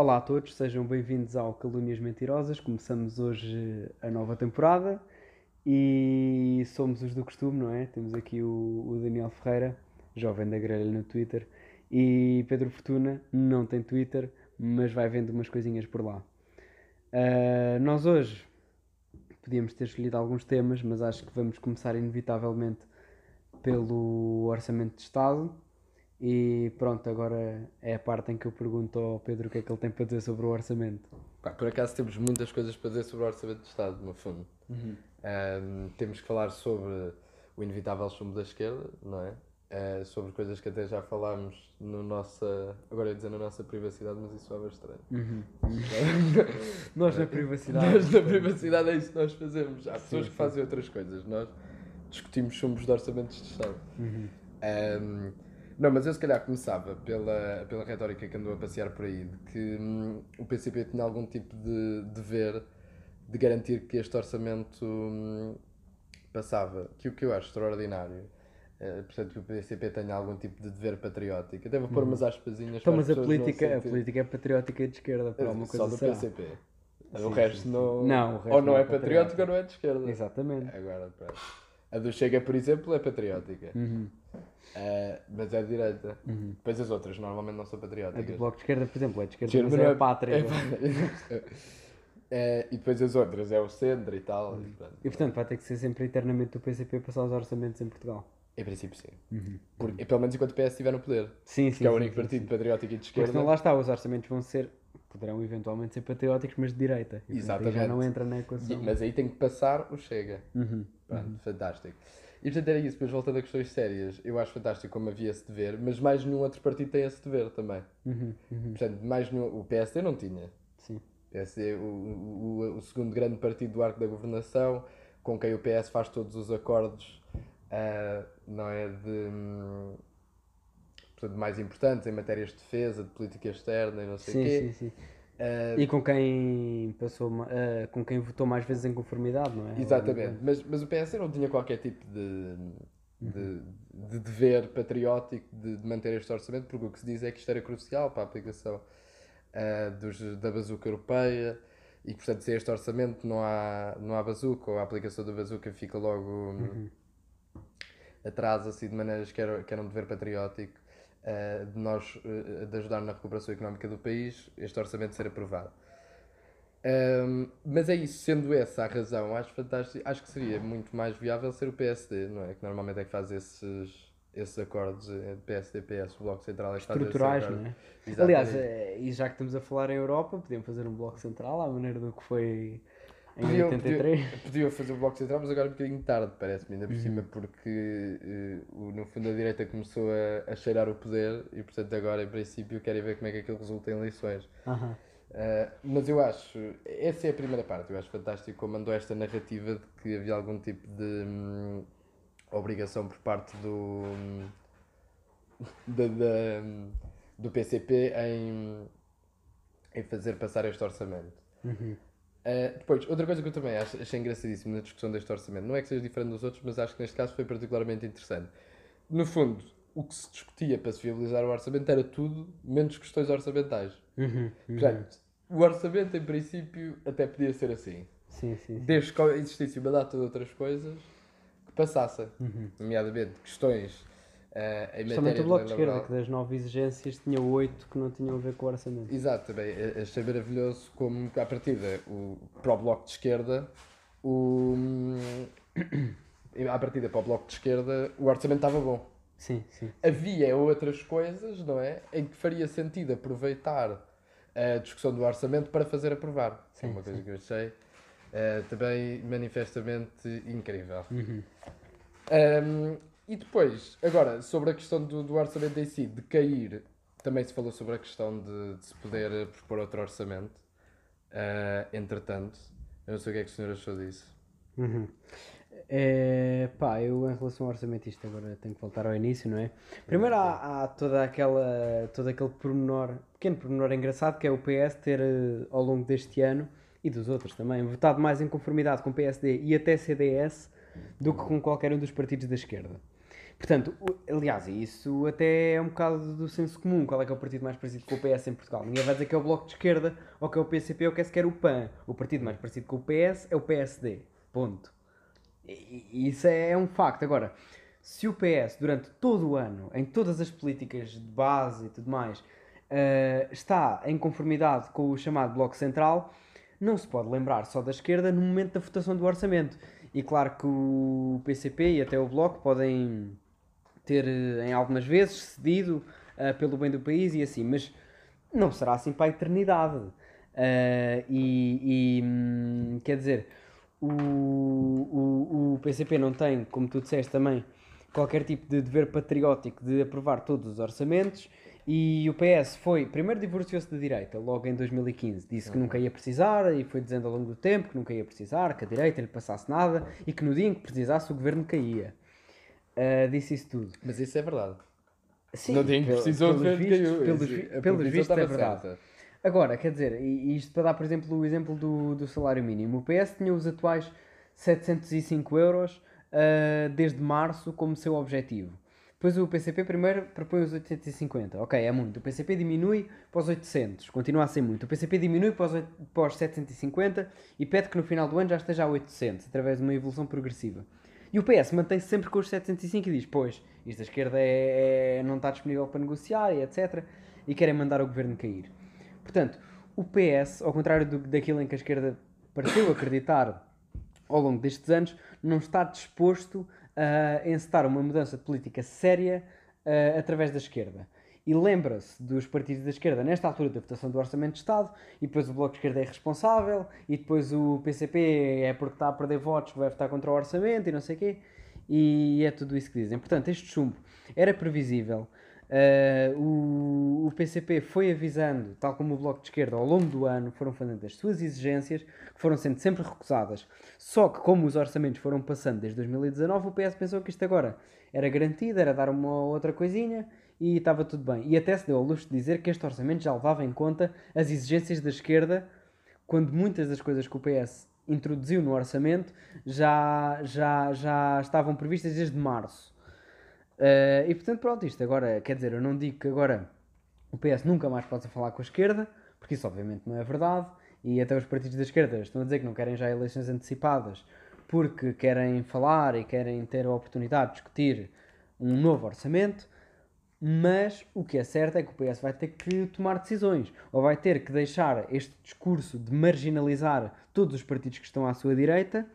Olá a todos, sejam bem-vindos ao Calúnias Mentirosas. Começamos hoje a nova temporada e somos os do costume, não é? Temos aqui o, o Daniel Ferreira, jovem da grelha no Twitter, e Pedro Fortuna, não tem Twitter, mas vai vendo umas coisinhas por lá. Uh, nós hoje podíamos ter escolhido alguns temas, mas acho que vamos começar inevitavelmente pelo Orçamento de Estado e pronto, agora é a parte em que eu pergunto ao Pedro o que é que ele tem para dizer sobre o orçamento. Pá, por acaso temos muitas coisas para dizer sobre o orçamento de Estado, no fundo. Uhum. Um, temos que falar sobre o inevitável chumbo da esquerda, não é? Uh, sobre coisas que até já falámos no nossa. Agora ia dizer na nossa privacidade, mas isso é estranho. Uhum. nós na privacidade. Nós na privacidade é isso que nós fazemos. Há pessoas sim, que fazem outras coisas. Nós discutimos chumbos de orçamentos de Estado. Uhum. Um, não, mas eu se calhar começava pela, pela retórica que andou a passear por aí, de que hum, o PCP tinha algum tipo de dever de garantir que este orçamento hum, passava, que o que eu acho extraordinário. É, portanto, que o PCP tenha algum tipo de dever patriótico. Até vou pôr uhum. umas aspasinhas então, mas a política, a política é patriótica e de esquerda, por alguma coisa Só do será. PCP. Sim, o resto sim, não. Não, o resto ou não, é, é patriótico ou não é de esquerda. Exatamente. Agora, pronto. A do Chega, por exemplo, é patriótica. Uhum. Uh, mas é de direita. Uhum. Depois as outras normalmente não são patrióticas. A do Bloco de Esquerda, por exemplo, é de esquerda, mas é, é a pátria. É, é, e depois as outras é o centro e tal. Uhum. E, portanto vai ter que ser sempre eternamente o PCP passar os orçamentos em Portugal. Em princípio, sim. Uhum. Porque, pelo menos enquanto o PS estiver no poder. Sim, sim. Que é o único sim, partido sim. patriótico e de esquerda. Porque senão lá está, os orçamentos vão ser, poderão eventualmente ser patrióticos, mas de direita. E, Exatamente. já não entra na equação. Mas aí tem que passar o Chega. Uhum. Pronto, uhum. fantástico. E portanto era isso, depois voltando a questões sérias, eu acho fantástico como havia esse dever, mas mais nenhum outro partido tem esse dever também. Uhum, uhum. Portanto, mais nenhum, o PSD não tinha. Sim. O PSD, o, o, o, segundo grande partido do arco da governação, com quem o PS faz todos os acordos, uh, não é, de, portanto, mais importantes em matérias de defesa, de política externa e não sei o quê. Sim, sim. Uh, e com quem passou uh, com quem votou mais vezes em conformidade, não é? Exatamente, mas, mas o PS não tinha qualquer tipo de, de, de dever patriótico de, de, manter este orçamento, porque o que se diz é que isto era crucial para a aplicação uh, dos, da bazuca europeia e portanto sem este orçamento não há, não há bazuca ou a aplicação da bazuca fica logo uhum. atrasa-se de maneiras que era, que era um dever patriótico uh, de nós uh, de ajudar na recuperação económica do país, este orçamento ser aprovado. Um, mas é isso, sendo essa a razão, acho fantástico, acho que seria muito mais viável ser o PSD, não é? Que normalmente é que faz esses, esses acordos de PSD, PS, o Bloco Central é estruturais, não é? Exatamente. Aliás, e já que estamos a falar em Europa, podiam fazer um Bloco Central à maneira do que foi em podiam, 83? Podiam, podiam fazer o Bloco Central, mas agora é um bocadinho tarde, parece-me, ainda por uhum. cima, porque uh, no fundo a direita começou a, a, cheirar o poder e, portanto, agora, em princípio, querem ver como é que aquilo resulta em eleições. Uhum. Uh, mas eu acho, essa é a primeira parte, eu acho fantástico como mandou esta narrativa de que havia algum tipo de hum, obrigação por parte do, hum, da, da, do PCP em, em fazer passar este orçamento. Uhum. Uh, depois, outra coisa que eu também acho, achei engraçadíssimo na discussão deste orçamento, não é que seja diferente dos outros, mas acho que neste caso foi particularmente interessante. No fundo, o que se discutia para se viabilizar o orçamento era tudo menos questões orçamentais. Uhum, uhum. Portanto, o orçamento, em princípio, até podia ser assim. Sim, sim, sim. Desde que existisse uma data de outras coisas que passassem. Uhum. Nomeadamente, questões Uh, Justamente o Bloco de Esquerda, que das nove exigências tinha oito que não tinham a ver com o orçamento. Exato, também. Achei maravilhoso como, à partida, o, para o Bloco de Esquerda, o, à partida para o Bloco de Esquerda, o orçamento estava bom. Sim, sim. Havia outras coisas, não é? Em que faria sentido aproveitar a discussão do orçamento para fazer aprovar. Sim, é uma coisa sim. que eu achei uh, também manifestamente incrível. Uhum. Um, e depois, agora, sobre a questão do, do, orçamento em si, de cair, também se falou sobre a questão de, de se poder propor outro orçamento. Uh, entretanto, eu não sei o que é que o senhor achou disso. Uhum. É, pá, eu em relação ao orçamento, isto agora tenho que voltar ao início, não é? Primeiro há, há toda aquela, todo aquele pormenor, pequeno pormenor engraçado, que é o PS ter, eh, ao longo deste ano, e dos outros também, votado mais em conformidade com o PSD e até CDS do que com qualquer um dos partidos da esquerda. Portanto, aliás, isso até é um bocado do senso comum. Qual é que é o partido mais parecido com o PS em Portugal? Ninguém vai dizer que é o Bloco de Esquerda, ou que é o PCP, ou que é sequer o PAN. O partido mais parecido com o PS é o PSD. Ponto. E- isso é um facto. Agora, se o PS, durante todo o ano, em todas as políticas de base e tudo mais, eh, está em conformidade com o chamado Bloco Central, não se pode lembrar só da esquerda no momento da votação do orçamento. E claro que o PCP e até o Bloco podem ter, eh, em algumas vezes, cedido eh, pelo bem do país e assim, mas não será assim para a eternidade. Eh, e, e, hum, quer dizer, o, o, o PCP não tem, como tu disseste também, qualquer tipo de dever patriótico de aprovar todos os orçamentos. E o PS foi, primeiro divorciou-se da direita, logo em 2015. Disse que nunca ia precisar e foi dizendo ao longo do tempo que nunca ia precisar, que a direita lhe passasse nada e que no dia em que precisasse o governo caía. Ah, disse isso tudo. Mas isso é verdade. Sim, não tem precisou de pelos vistos, pelos, vi- pelos é verdade. certa. Agora, quer dizer, e isto para dar, por exemplo, o exemplo do, do salário mínimo. O PS tinha os atuais 705 euros ah, desde março como seu objetivo. Depois o PCP primeiro propõe os 850. Ok, é muito. O PCP diminui para os 800. Continua a ser muito. O PCP diminui para os, oit- para os 750 e pede que no final do ano já esteja a 800, através de uma evolução progressiva. E o PS mantém-se sempre com os 705 e diz: Pois, isto da esquerda é, é- não está disponível para negociar e etc. E querem mandar o governo cair. Portanto, o PS, ao contrário do, daquilo em que a esquerda pareceu acreditar ao longo destes anos, não está disposto a encetar uma mudança de política séria ah, através da esquerda. E lembra-se dos partidos da esquerda nesta altura da votação do Orçamento de Estado, e depois o Bloco de Esquerda é responsável, e depois o PCP é porque está a perder votos que vai votar contra o Orçamento e não sei o quê, e é tudo isso que dizem. Portanto, este chumbo era previsível. Ah, o, o PCP foi avisando, tal como o Bloco de Esquerda, ao longo do ano, foram fazendo as suas exigências, que foram sendo sempre recusadas. Só que, como os orçamentos foram passando desde 2019, o PS pensou que isto agora era garantido, era dar uma outra coisinha e estava tudo bem. E até se deu ao luxo de dizer que este orçamento já levava em conta as exigências da esquerda, quando muitas das coisas que o PS introduziu no orçamento já, já, já estavam previstas desde março. Eh, e portanto, pronto, isto agora, quer dizer, eu não digo que agora o PS nunca mais possa falar com a esquerda, porque isso obviamente não é verdade, e até os partidos da esquerda estão a dizer que não querem já eleições antecipadas porque querem falar e querem ter a oportunidade de discutir um novo orçamento, mas o que é certo é que o PS vai ter que tomar decisões, ou vai ter que deixar este discurso de marginalizar todos os partidos que estão à sua direita,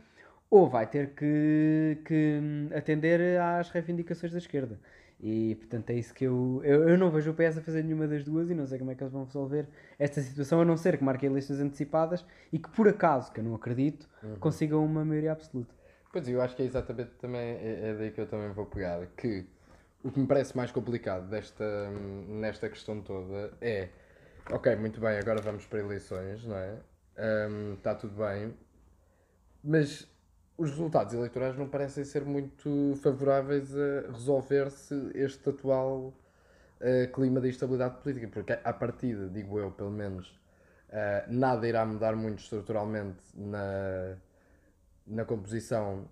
ou vai ter que, que atender às reivindicações da esquerda. E portanto é isso que eu, eu. Eu não vejo o PS a fazer nenhuma das duas e não sei como é que eles vão resolver esta situação, a não ser que marquem eleições antecipadas e que por acaso, que eu não acredito, consigam uma maioria absoluta. Pois eu acho que é exatamente também é, é daí que eu também vou pegar. Que o que me parece mais complicado desta, nesta questão toda é ok, muito bem, agora vamos para eleições, não é? Hum, Está tudo bem, mas os resultados eleitorais não parecem ser muito favoráveis a resolver-se este atual eh, clima de instabilidade política, porque à partida, digo eu, pelo menos, eh, nada irá mudar muito estruturalmente na, na composição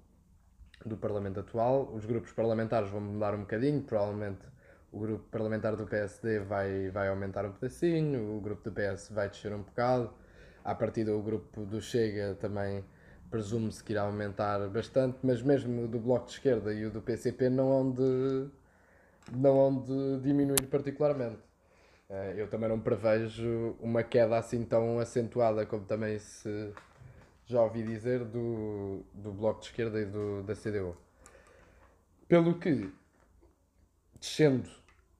do Parlamento atual. Os grupos parlamentares vão mudar um bocadinho, provavelmente o grupo parlamentar do PSD vai, vai aumentar um pedacinho, o grupo do PS vai descer um bocado. À partida, o grupo do Chega também presume-se que irá aumentar bastante, mas mesmo o do Bloco de Esquerda e o do PCP não hão de, não hão de diminuir particularmente. Eh, Eu também não prevejo uma queda assim tão acentuada como também se já ouvi dizer do, do Bloco de Esquerda e do, da CDU. Pelo que, descendo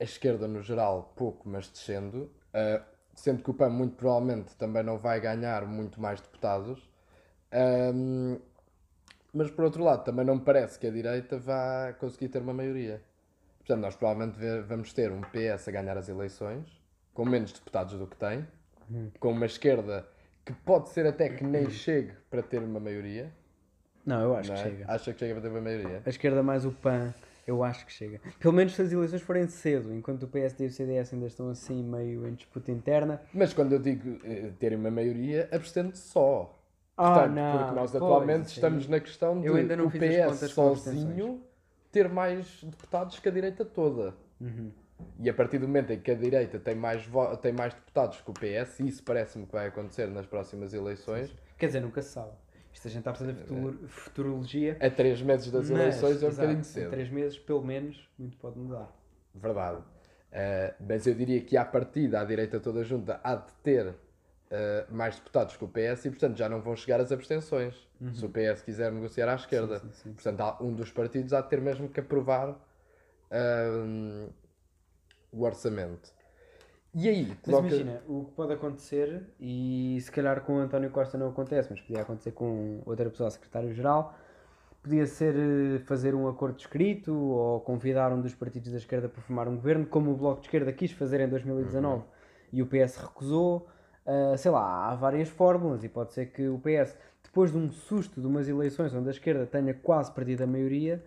a esquerda no geral, pouco, mas descendo, eh, sendo que o PAN muito provavelmente também não vai ganhar muito mais deputados, Ahm, mas por outro lado, também não me parece que a direita vá conseguir ter uma maioria. Portanto, nós provavelmente ve- vamos ter um PS a ganhar as eleições, com menos deputados do que tem, com uma esquerda que pode ser até que nem chegue para ter uma maioria. Não, eu acho não que é? chega. Acha que chega para ter uma maioria? A esquerda mais o PAN, eu acho que chega. Pelo menos se as eleições forem cedo, enquanto o PSD e o CDS ainda estão assim meio em disputa interna. Mas quando eu digo eh, terem uma maioria, abstendo só. Ah, Portanto, não. porque nós Pois, atualmente estamos na questão de Eu ainda não o fiz PS sozinho ter mais deputados que a direita toda. E a partir do momento em que a direita tem mais, tem mais deputados que o PS, e isso parece-me que vai acontecer nas próximas eleições, Quer dizer, nunca se sabe. Isto a gente está a fazer futur- futurologia. a três meses das mas, eleições é um bocadinho cedo. três meses, pelo menos, muito pode mudar. Verdade. Uh, mas eu diria que à partida a direita toda junta há de ter uh, mais deputados que o PS e portanto já não vão chegar as abstenções se o PS quiser negociar à esquerda. Sim, sim, sim. Portanto, um dos partidos há de ter mesmo que aprovar um, o orçamento. E aí, Mas coloca... imagina, o que pode acontecer, e se calhar com o António Costa não acontece, mas podia acontecer com outra pessoa, secretário-geral, podia ser eh, fazer um acordo escrito ou convidar um dos partidos da esquerda para formar um governo, como o Bloco de Esquerda quis fazer em 2019 e o PS recusou. Ah, sei lá, há várias fórmulas e pode ser que o PS, depois de um susto de umas eleições onde a esquerda tenha quase perdido a maioria,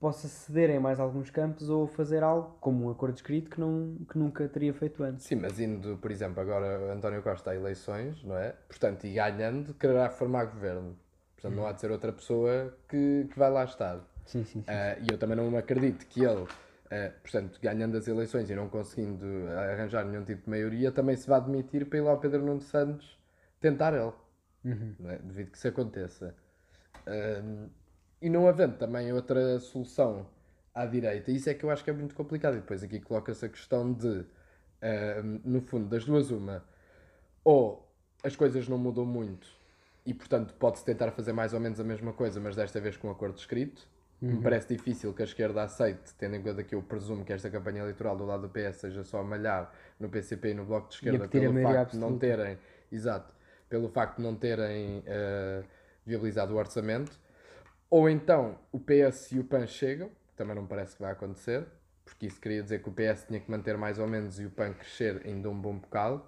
possa ceder em mais alguns campos ou fazer algo como um acordo escrito que, não, que nunca teria feito antes. Sim, mas indo, por exemplo, agora António Costa a eleições, não é? Portanto, e ganhando, quererá formar governo. Portanto, não há de ser outra pessoa que, que vai lá estar. Sim, sim, sim. Ah, e eu também não acredito que ele, ah, portanto, ganhando as eleições e não conseguindo arranjar nenhum tipo de maioria, também se vá admitir para ir lá ao Pedro Nuno Santos tentar ele. Não é? Devido que isso aconteça. Ahm, e não havendo também outra solução à direita, isso é que eu acho que é muito complicado. E depois aqui coloca-se a questão de, ahm, no fundo, das duas, uma, ou as coisas não mudam muito e, portanto, pode-se tentar fazer mais ou menos a mesma coisa, mas desta vez com um acordo escrito. Me parece difícil que a esquerda aceite, tendo em conta que eu presumo que esta campanha eleitoral do lado do PS seja só a malhar no PCP e no Bloco de Esquerda pelo facto de não absoluta. terem, exato, pelo facto de não terem eh, viabilizado o orçamento. Ou então o PS e o PAN chegam, que também não me parece que vai acontecer, porque isso queria dizer que o PS tinha que manter mais ou menos e o PAN crescer ainda um bom bocado.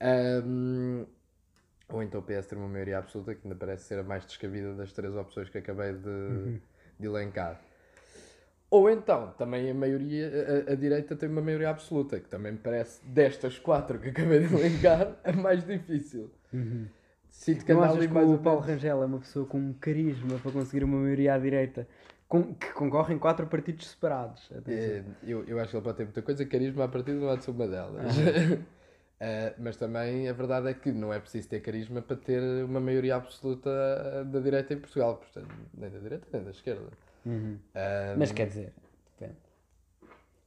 Ahm, ou então o PS ter uma maioria absoluta, que ainda parece ser a mais descabida das três opções que acabei de, de elencar. Ou então, também a maioria, a, a direita tem uma maioria absoluta, que também me parece, destas quatro que acabei de elencar, a mais difícil. Sinto que Não achas que mais o Paulo Rangel é uma pessoa com um carisma para conseguir uma maioria à direita, com- que concorre em quatro partidos separados? É, eu, eu acho que ele pode ter muita coisa, carisma a partir não há de ser uma delas. Eh, mas também a verdade é que não é preciso ter carisma para ter uma maioria absoluta da direita em Portugal, portanto, nem da direita nem da esquerda. Eh, Mas quer dizer.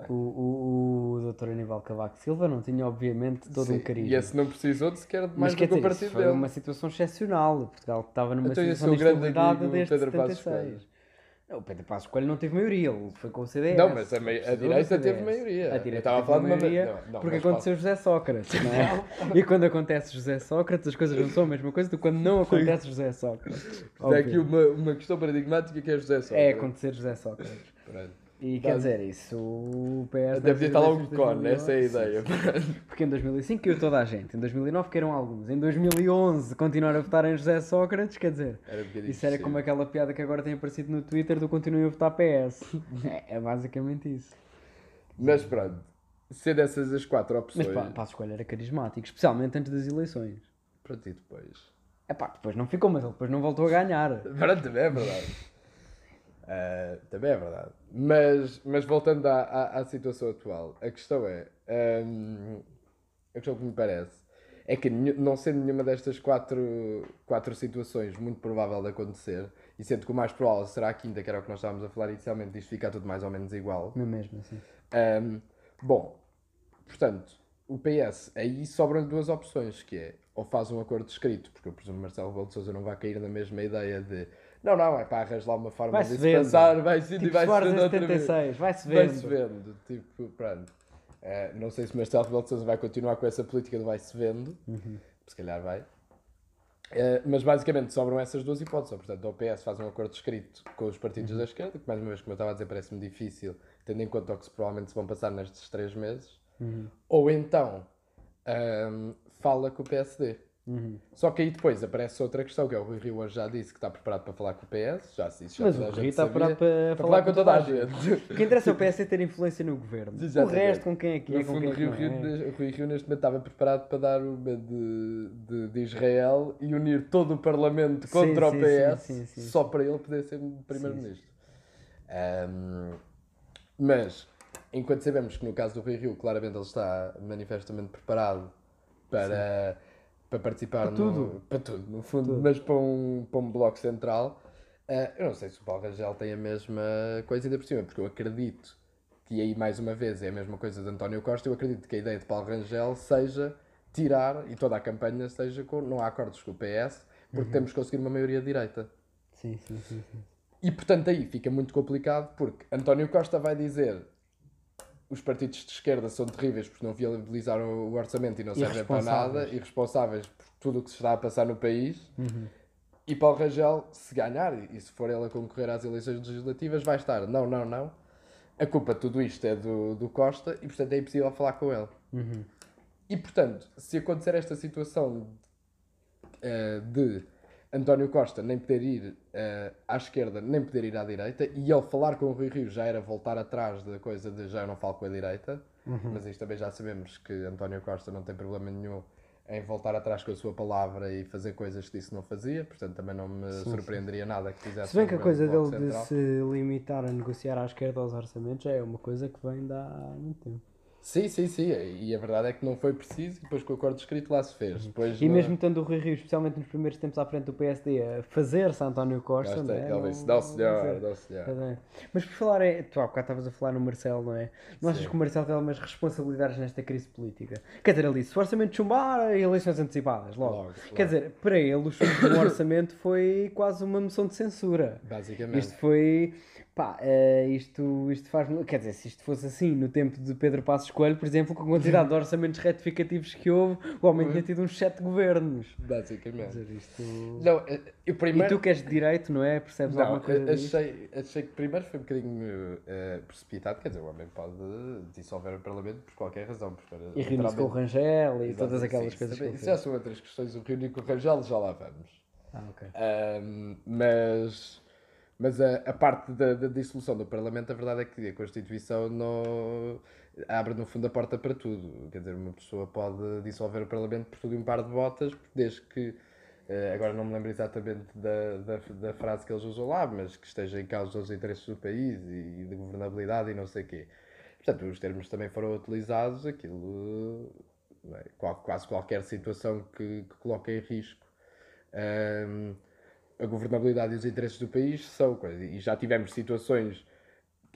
O, o, o Dr. Aníbal Cavaco Silva não tinha, obviamente, todo sim, um carisma. E esse não precisou de sequer de mais do que o partido foi dele. uma situação excepcional. Portugal estava numa Então, situação é de amigo desde Pedro Passos 76. Não, o Pedro Passos Coelho não teve maioria, ele foi com o CDS. Não, mas a mei- a direita teve maioria. A direita estava a falar de uma maioria não, não, porque aconteceu José Sócrates, não é? e quando acontece José Sócrates, as coisas não são a mesma coisa do que quando não acontece José Sócrates. Há Óbvio. aqui uma, uma questão paradigmática que é José Sócrates. É acontecer José Sócrates. Pronto. E quer dizer, isso o PS. Estar lá um eleições de ícone, essa é a 2009, ideia. Porque em 2005 caiu toda a gente, em 2009 caíram alguns, em 2011 continuaram a votar em José Sócrates, quer dizer, Era um isso era como aquela piada que agora tem aparecido no Twitter do continuem a votar PS. é, é basicamente isso. Mas pronto, sendo essas as quatro Mas opções. pá, Passos Coelho era carismático, especialmente antes das eleições. Pronto, e depois? É pá, depois não ficou, mas ele depois não voltou a ganhar. Pronto, é verdade. Ah, também é verdade. Mas, mas voltando à, à, à situação atual, a questão é. ahm, a questão que me parece é que, não sendo nenhuma destas quatro, quatro situações muito provável de acontecer, e sendo que o mais provável será a quinta, que era o que nós estávamos a falar inicialmente, disto ficar tudo mais ou menos igual. Não mesmo assim? Ahm, bom, portanto, o PS, aí sobram duas opções, que é ou faz um acordo escrito, porque eu presumo que Marcelo Rebelo de Sousa não vai cair na mesma ideia de não, não, é para arranjar lá uma forma de se vendo. passar, vai se Tipo vai se vendo outra vez. 76, vai-se Vai-se vendo. vendo, tipo, pronto. Eh, não sei se Marcelo Rebelo de Sousa vai continuar com essa política do vai-se vendo, Uhum. se calhar vai. Eh, mas basicamente sobram essas duas hipóteses. Ou, Portanto, o PS faz um acordo escrito com os partidos Uhum. da esquerda, que mais uma vez, como eu estava a dizer, parece-me difícil, tendo em conta o que se provavelmente se vão passar nestes três meses. Uhum. Ou então ahm, fala com o PSD. Uhum. Só que aí depois aparece outra questão, que é o Rui Rio hoje já disse que está preparado para falar com o PS, já se isso já Mas o a Rui está preparado para, Para falar com toda a gente. O que interessa é o PS ter influência no governo. O resto, com quem é que é, No com fundo, quem o é Rio, Rio, é. o Rui Rio neste momento estava preparado para dar uma de, de, de Israel e unir todo o Parlamento contra sim, o PS sim, sim, só para ele poder ser primeiro-ministro. Ahm, mas, enquanto sabemos que no caso do Rui Rio, claramente ele está manifestamente preparado para, para participar Para no, tudo. para tudo, no fundo, Tudo. mas para um, para um bloco central, ah, eu não sei se o Paulo Rangel tem a mesma coisa ainda por cima, porque eu acredito que aí mais uma vez é a mesma coisa de António Costa, eu acredito que a ideia de Paulo Rangel seja tirar, e toda a campanha seja com, não há acordos com o PS, porque Uhum. temos que conseguir uma maioria de direita. Sim, sim, sim. sim. E portanto aí fica muito complicado porque António Costa vai dizer os partidos de esquerda são terríveis porque não viabilizaram o orçamento e não servem para nada Irresponsáveis. e responsáveis por tudo o que se está a passar no país. Uhum. E Paulo Rangel, se ganhar e se for ele a concorrer às eleições legislativas, vai estar não, não, não. A culpa de tudo isto é do, do Costa e portanto é impossível falar com ele. Uhum. E portanto, se acontecer esta situação eh, de António Costa nem poder ir eh, à esquerda, nem poder ir à direita, e ele falar com o Rui Rio já era voltar atrás da coisa de já eu não falo com a direita, mas isto também já sabemos que António Costa não tem problema nenhum em voltar atrás com a sua palavra e fazer coisas que disse não fazia, portanto também não me surpreenderia nada que fizesse Se bem que a coisa dele de central. se limitar a negociar à esquerda aos orçamentos já é uma coisa que vem de há muito tempo. Sim, sim, sim, e a verdade é que não foi preciso e depois com o acordo escrito lá se fez. Depois E não- mesmo estando o Rui Rio, especialmente nos primeiros tempos à frente do PSD, a fazer-se António Costa, Gosta, não é? Não- não senhor, não- não senhor. É. Mas por falar em. Tu há bocado estavas a falar no Marcelo, não é? Não achas que o Marcelo tem algumas responsabilidades nesta crise política? Quer dizer, ali, se o orçamento chumbar, eleições antecipadas, logo. Logo, Quer dizer, para ele, o chumbo do orçamento foi quase uma moção de censura. Basicamente. Isto foi. Pá, eh, isto, isto faz. Quer dizer, se isto fosse assim no tempo de Pedro Passos Coelho, por exemplo, com a quantidade de orçamentos retificativos que houve, o homem tinha tido uns sete governos. Basicamente. dizer, isto. Não, eh, eu E primeiro. tu que és de direito, não é? Percebes Não, alguma coisa eh, disto? achei, achei que primeiro foi um bocadinho eh, precipitado, quer dizer, o homem pode dissolver o Parlamento por qualquer razão. Porque, era E reunir-se com o Rangel e Exato, todas sim, aquelas isso coisas também- ele Isso já são outras questões, o reunir com o Rangel já lá vamos. Ah, ok. Ahm, mas mas a, a parte da, da dissolução do Parlamento, a verdade é que a Constituição não abre no fundo a porta para tudo. Quer dizer, uma pessoa pode dissolver o Parlamento por tudo e um par de botas, desde que, eh, agora não me lembro exatamente da, da, da frase que eles usam lá, mas que esteja em causa os interesses do país e, de governabilidade e não sei o quê. Portanto, os termos também foram utilizados, aquilo, é? Quase qualquer situação que, que em risco Ahm, a governabilidade e os interesses do país são coisa. E já tivemos situações,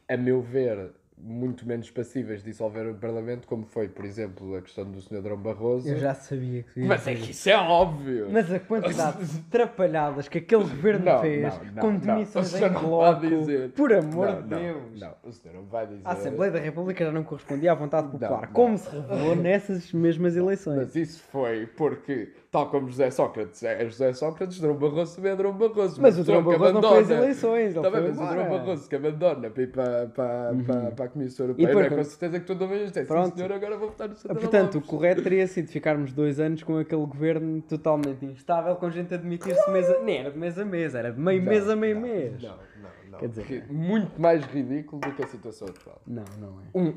a meu ver, muito menos passíveis de dissolver o Parlamento, como foi, por exemplo, a questão do Sr. Drão Barroso. Eu já sabia que Mas é que isso é óbvio! Mas a quantidade de trapalhadas que aquele governo Não, fez, não, não, com demissões em bloco, dizer. por amor de Deus. Não, o senhor não vai dizer. A Assembleia da República já não correspondia à vontade popular, como se revelou nessas mesmas eleições. Mas isso foi porque, tal como José Sócrates é José Sócrates, Drão Barroso também é Drão Barroso. Mas o Drão Barroso não abandona- eleições, ele Também, mas o Drão. Barroso que abandona para ir para, para, para, para a Comissão Europeia, depois não é com certeza que tu não vais dizer, sim Pronto. senhor, agora vou votar no Santana Portanto, o Lopes. correto teria sido ficarmos dois anos com aquele governo totalmente instável, com gente a demitir-se mês a... Nem era de mês a mês, era de meio Não, mês a meio não, mês. Não, não, não. Quer dizer, Ri- muito mais ridículo do que a situação atual. Não, não é. Um,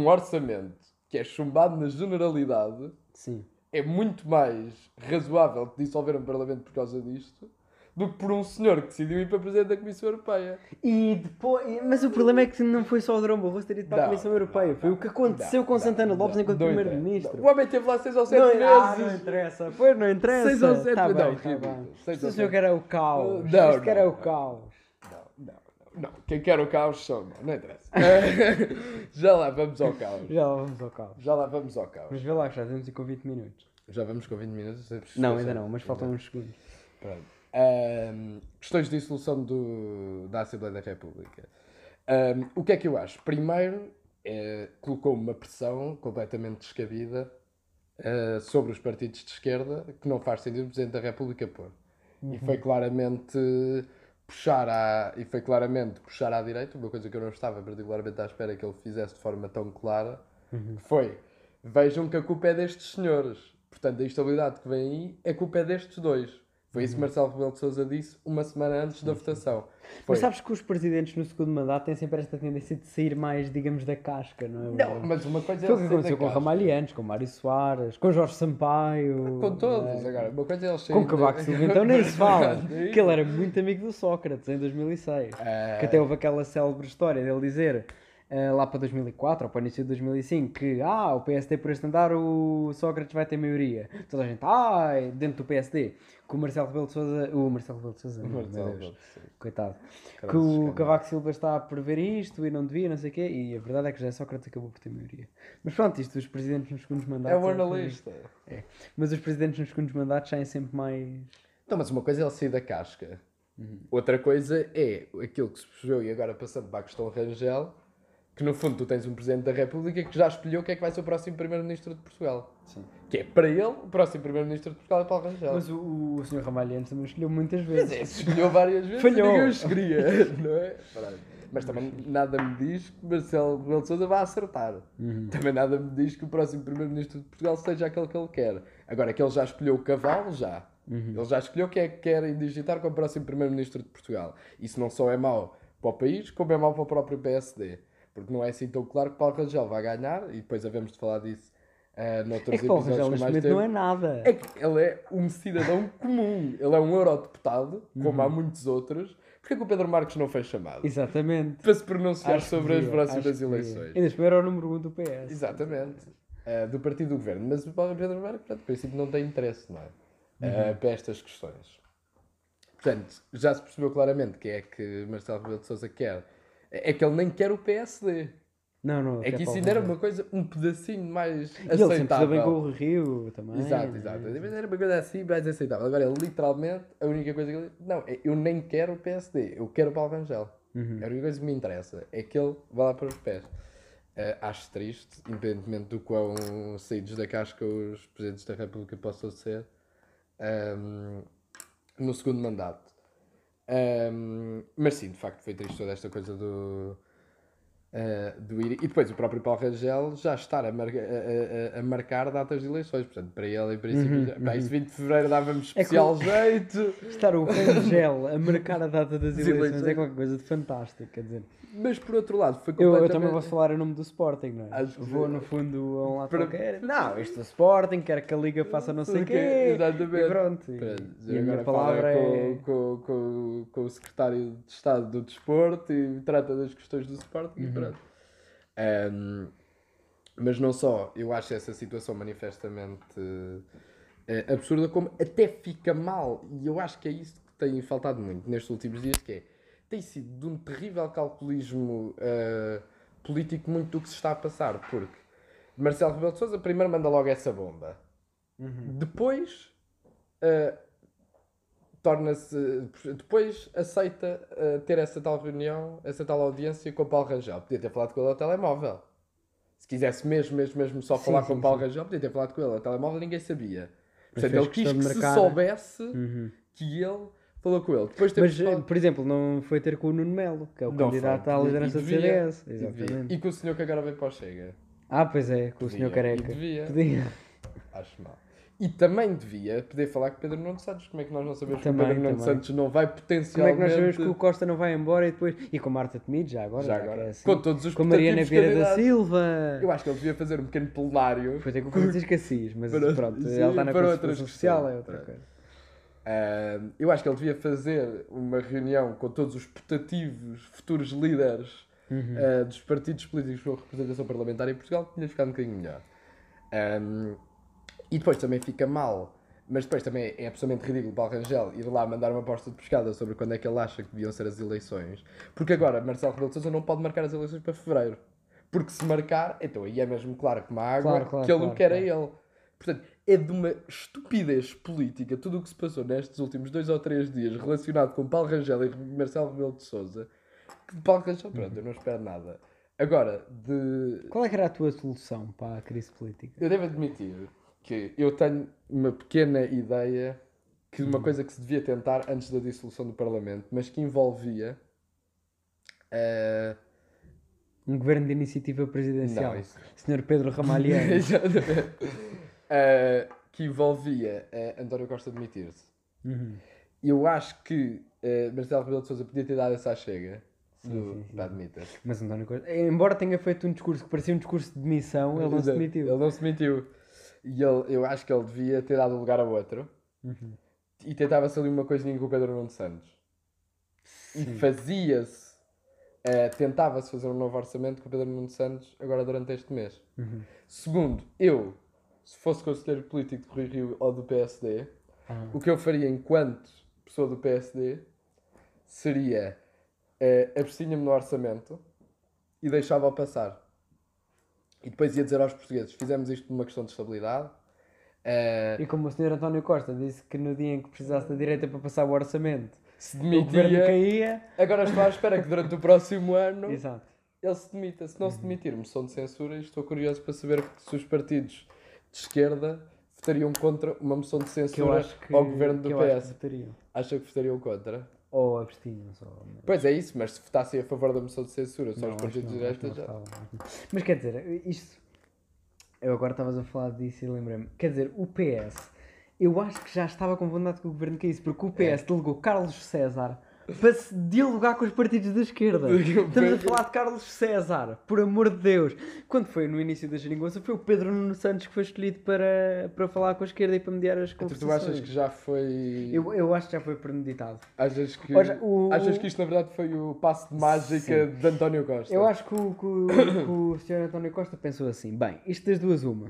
um orçamento que é chumbado na generalidade Sim. É muito mais razoável dissolver um Parlamento por causa disto do que por um senhor que decidiu ir para Presidente da Comissão Europeia. E depois, mas o problema é que não foi só o Drão Barroso ter ido para a Não, Comissão Europeia, não, foi o que aconteceu não, com não, Santana Lopes não, enquanto não Primeiro-Ministro. O homem esteve lá seis ou sete Não, vezes. ah, não interessa, pois não interessa. Seis ou sete, tá não, bem, tá ridículo. bem. Seis Isto ou achou sete. que era o caos. Não, Isto que era não, o não. caos. Não. Quem quer o caos sou, não, não interessa. já lá vamos ao caos. Já lá vamos ao caos. Já lá vamos ao caos. Mas vê lá que já temos ir com 20 minutos. Já vamos com 20 minutos? Não, ainda não, mas faltam uns segundos. Pronto. Ahm, questões de dissolução do, da Assembleia da República. Ahm, o que é que eu acho? Primeiro, é, colocou uma pressão completamente descabida ah, sobre os partidos de esquerda que não faz sentido o Presidente da República pôr. E foi claramente puxar à, e foi claramente puxar à direita, uma coisa que eu não estava particularmente à espera que ele fizesse de forma tão clara, que foi vejam que a culpa é destes senhores. Portanto, a instabilidade que vem aí, a culpa é destes dois. Foi isso que Marcelo Rebelo de Sousa disse uma semana antes da votação. Foi. Mas sabes que os presidentes no segundo mandato têm sempre esta tendência de sair mais, digamos, da casca, não é? Não, mas uma coisa é Foi o que aconteceu com. Ramalhianes, com o Mário Soares, com Jorge Sampaio. Com todos, não é? agora. Uma coisa é ele sair Com Cavaco Silva, então nem se fala. Sim. que ele era muito amigo do Sócrates em 2006. Ah, Que até houve aquela célebre história dele dizer lá para 2004 ou para o início de 2005 que ah, o PSD por este andar o Sócrates vai ter maioria. Toda a gente, ai, dentro do PSD. Que o Marcelo Rebelo de Sousa, o Marcelo Rebelo de Sousa, meu Marcelo Deus, coitado. Cara, Que o. Cavaco Silva está a prever isto e não devia, não sei o quê. E a verdade é que já Sócrates acabou por ter maioria. Mas pronto, isto dos presidentes nos segundos mandatos. É é o digo. analista. Mas os presidentes nos segundos mandatos saem sempre mais. Não, mas uma coisa é ele sair da casca. Uhum. Outra coisa é aquilo que se percebeu, e agora passando para a questão Rangel, que no fundo tu tens um Presidente da República que já escolheu quem é que vai ser o próximo Primeiro-Ministro de Portugal. Sim. Que é, para ele, o próximo Primeiro-Ministro de Portugal é Paulo Rangel. Mas o, o Sr. Ramalhianes também escolheu muitas Mas vezes. é, se escolheu várias vezes Falhou. ninguém os queria, não é? Mas também nada me diz que Marcelo Rebelo de Sousa vai acertar. Uhum. Também nada me diz que o próximo Primeiro-Ministro de Portugal seja aquele que ele quer. Agora, que ele já escolheu o cavalo, já. Uhum. Ele já escolheu quem é que quer indigitar como próximo Primeiro-Ministro de Portugal. Isso não só é mau para o país, como é mau para o próprio PSD. Porque não é assim tão claro que Paulo Rangel vai ganhar, e depois havemos de falar disso uh, noutros É que Paulo episódios Rangel com neste não é nada. É que ele é um cidadão comum. Ele é um eurodeputado, como Uhum. há muitos outros. Porquê que o Pedro Marques não foi chamado? Exatamente. Para se pronunciar Acho sobre as próximas eleições. Ainda espero era o número 1 um do PS. Exatamente. Uh, do partido do governo. Mas o Pedro Marques, a princípio, não tem interesse, não é? Uh, Uhum. para estas questões. Portanto, já se percebeu claramente que é que Marcelo Rebelo de Sousa quer. É que ele nem quer o PSD. Não, não. É que isso ainda era uma coisa, um pedacinho mais E ele sempre aceitável. bem com o Rio também. Exato, né? exato. Mas era uma coisa assim mais aceitável. Agora, literalmente, a única coisa que ele Não, é, eu nem quero o PSD, eu quero o Paulo Rangel. Uhum. A única coisa que me interessa é que ele vá lá para os pés. Eh, acho triste, independentemente do quão saídos da casca os presidentes da República possam ser, ehm, no segundo mandato. Ehm, mas sim, de facto, foi triste toda esta coisa do. Eh, do ir. E depois o próprio Paulo Rangel já estar a, marca- a- a- a marcar datas de eleições. Portanto, para ele, em princípio, Uhum, já, pá, isso 20 de fevereiro dava-me É especial jeito. Estar o Rangel a marcar a data das eleições eleições. é qualquer coisa de fantástico, quer dizer. Mas por outro lado, foi Eu, completamente. eu também vou falar em nome do Sporting, não é? Acho Vou no fundo a um lado Para- qualquer. Não, isto é Sporting, quero que a Liga faça não sei o quê. Exatamente. E pronto. E, e a minha agora palavra é. com, com, com, com o secretário de Estado do Desporto e trata das questões do Sporting Uhum. Pronto. Ahm, mas não só, eu acho essa situação manifestamente eh, absurda, como até fica mal, e eu acho que é isso que tem faltado muito nestes últimos dias, que é, tem sido de um terrível calculismo eh, político muito do que se está a passar, porque Marcelo Rebelo de Sousa primeiro manda logo essa bomba, Uhum. depois eh, torna-se. Depois aceita eh, ter essa tal reunião, essa tal audiência com o Paulo Rangel. Podia ter falado com ele ao telemóvel. Se quisesse mesmo, mesmo, mesmo só falar sim, com o Paulo sim. Rangel, podia ter falado com ele ao telemóvel ninguém sabia. Portanto, ele quis que se soubesse Uhum. que ele falou com ele. Depois Mas, falado- eh, por exemplo, não foi ter com o Nuno Melo, que é o Não candidato foi. à liderança do. CDS. Exatamente. E com o senhor que agora vem para o Chega. Ah, pois é, com o senhor Careca. E devia. Podia. Acho mal. E também devia poder falar com Pedro Nuno Santos. Como é que nós não sabemos Também, que o Pedro Nuno. Santos não vai Como é potencialmente... que nós sabemos que o Costa não vai embora e depois. E com Marta Temido, já agora? Já que agora. é assim. Com todos os Com Mariana Vieira da. Silva. Eu acho que ele devia fazer um pequeno plenário. Foi ter com o Francisco Assis, mas Para- pronto, sim, ela está na para outras Social, é outra coisa. Ah, eu acho que ele devia fazer uma reunião com todos os putativos futuros líderes Uhum. ah, dos partidos políticos com representação parlamentar em Portugal, que tinha ficado um bocadinho melhor. Ahm, e depois também fica mal, mas depois também é absolutamente ridículo para o Rangel ir lá mandar uma aposta de pescada sobre quando é que ele acha que deviam ser as eleições, porque agora Marcelo Rebelo de Sousa não pode marcar as eleições para fevereiro. Porque se marcar, então aí é mesmo claro como a água Claro, claro, que ele claro, não quer a ele. Portanto, é de uma estupidez política tudo o que se passou nestes últimos dois ou três dias relacionado com Paulo Rangel e Marcelo Rebelo de Sousa que Paulo Rangel, pronto, eu não espero nada. Agora, de... Qual é que era a tua solução para a crise política? eu devo admitir que eu tenho uma pequena ideia que Hum. uma coisa que se devia tentar antes da dissolução do Parlamento, mas que envolvia... eh, Um governo de iniciativa presidencial. Não, isso- Senhor Pedro Ramalhiano. Eh, que envolvia eh, António Costa demitir-se. Uhum. Eu acho que eh, Marcelo Rebelo de Sousa podia ter dado essa chega. Sim, sim, sim. Mas António Costa, embora tenha feito um discurso que parecia um discurso de demissão, ele não se demitiu. Ele não se demitiu. E ele, eu acho que ele devia ter dado lugar a outro. Uhum. E tentava-se ali uma coisinha com o Pedro Nuno Santos. E Sim. fazia-se, eh, tentava-se fazer um novo orçamento com o Pedro Nuno Santos agora durante este mês. Uhum. Segundo, eu, se fosse conselheiro político de Rui Rio ou do PSD, Ah. o que eu faria enquanto pessoa do PSD seria uh, abstinha-me no orçamento e deixava-o passar. E depois ia dizer aos portugueses: fizemos isto por uma questão de estabilidade. eh, E como o Sr. António Costa disse que no dia em que precisasse da direita para passar o orçamento, se demitia. caía. Agora estou à espera que durante o próximo ano Exato. ele se demita. Se não Uhum. se demitir, moção de censura, e estou curioso para saber se os partidos de esquerda votariam contra uma moção de Que censura acho que, ao governo do que eu acho que PS. votariam. Acha que votariam contra? Ou abstinham só. Pois é isso, mas se votassem a favor da moção de censura, só Não, os partidos de direita já. Mas quer dizer, isto. Eu agora estavas a falar disso e lembrei-me. Quer dizer, o PS, eu acho que já estava com vontade que o governo caísse, porque o PS É. delegou Carlos César para se dialogar com os partidos da esquerda. Estamos a falar de Carlos César, por amor de Deus. Quando foi no início da geringonça, foi o Pedro Nuno Santos que foi escolhido para, para falar com a esquerda e para mediar as Então conversações. tu achas que já foi. Eu, eu acho que já foi premeditado. Achas que. Olha, o- Achas que isto na verdade foi o passo de mágica de António Costa? Eu acho que o, que, que o Sr. António Costa pensou assim: bem, isto das duas, uma.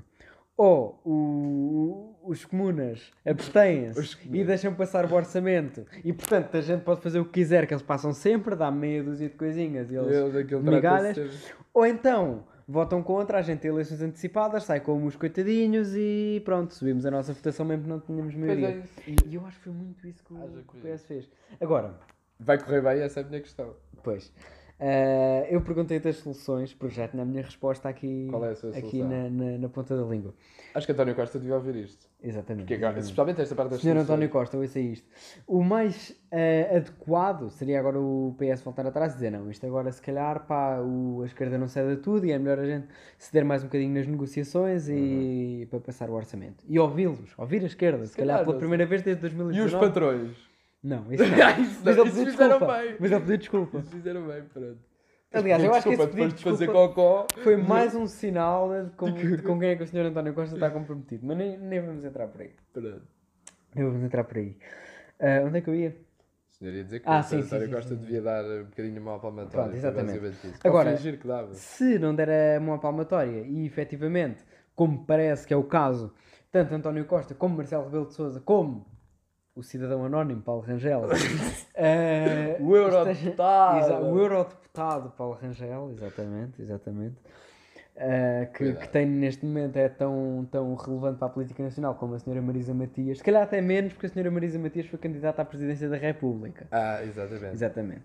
Ou o- os comunas abstêm-se e deixam passar o orçamento, e portanto a gente pode fazer o que quiser, que eles passam sempre, dá meia dúzia de coisinhas e eles. Ele, aquilo migalhas. Ou então votam contra, a gente tem eleições antecipadas, sai como os coitadinhos e pronto, subimos a nossa votação mesmo que não tínhamos Pois maioria. é. E eu acho que foi muito isso que o, que o. PS fez. Agora, Vai correr bem, essa é a minha questão. Pois. Eh, eu perguntei-te as soluções, porque já tinha a minha resposta aqui, é aqui na, na, na ponta da língua. Acho que António Costa devia ouvir isto. Exatamente. Porque agora, especialmente esta parte das Senhor soluções. António Costa, ouça isto. O mais eh, adequado seria agora o PS voltar atrás e dizer: não, isto agora se calhar pá, o, a esquerda não cede a tudo e é melhor a gente ceder mais um bocadinho nas negociações e para passar o orçamento. E ouvi-los, ouvir a esquerda, se, calhar, calhar, pela primeira vez desde E os 2019. patrões? Não, isso não. Isso Mas não, ele isso pediu desculpa. bem. Mas ele pediu desculpa. Isso fizeram bem, pronto. Aliás, eu acho que esse Desculpa, pedido de fazer desculpa- cocó. Foi mais um sinal de com, de com quem é que o Sr. António Costa está comprometido. Mas nem, nem vamos entrar por aí. Pronto. Nem vamos entrar por aí. Ah, onde é que eu ia? O senhor ia dizer que Ah, o sim, António sim, Costa sim, devia dar um bocadinho de mal palmatória. Pronto, exatamente. Agora-. Se não der a mão à palmatória e efetivamente, como parece que é o caso, tanto António Costa como Marcelo Rebelo de Souza, como o cidadão anónimo Paulo Rangel, ah, O eurodeputado. Exa- o eurodeputado Paulo Rangel, exatamente, exatamente. ah, que, que tem neste momento é tão, tão relevante para a política nacional como a senhora Marisa Matias, se calhar até menos porque a senhora Marisa Matias foi candidata à presidência da República. Ah, exatamente. Exatamente.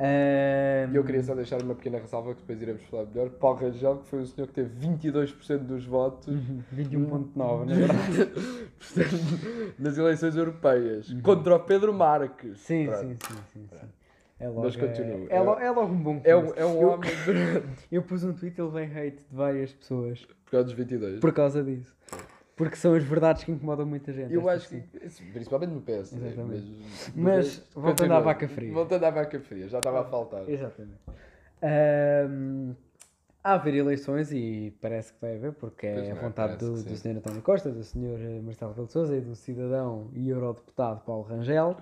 E eu queria só deixar uma pequena ressalva que depois iremos falar melhor. Paulo Rangel, que foi o senhor que teve 22% dos votos Uhum, 21.9, na verdade. portanto, nas eleições europeias contra o Pedro Marques. Uhum. Sim, Pronto. sim, sim, sim, sim. É logo, Mas continua. É, é, lo- é logo um bom É um, é um eu, homem de... eu pus um tweet ele vem hate de várias pessoas por causa dos 22. por causa disso. Porque são as verdades que incomodam muita gente. Eu acho sim. que, principalmente no PS. Exatamente. Mas, Mas, voltando continua. à vaca fria. Voltando à vaca fria, já estava a faltar. Exatamente. Ahm, há haver eleições e parece que vai haver, porque Pois é a é, vontade do, do. Sr. António Costa, do Sr. Marcelo Rebelo de Sousa e do cidadão e eurodeputado Paulo Rangel.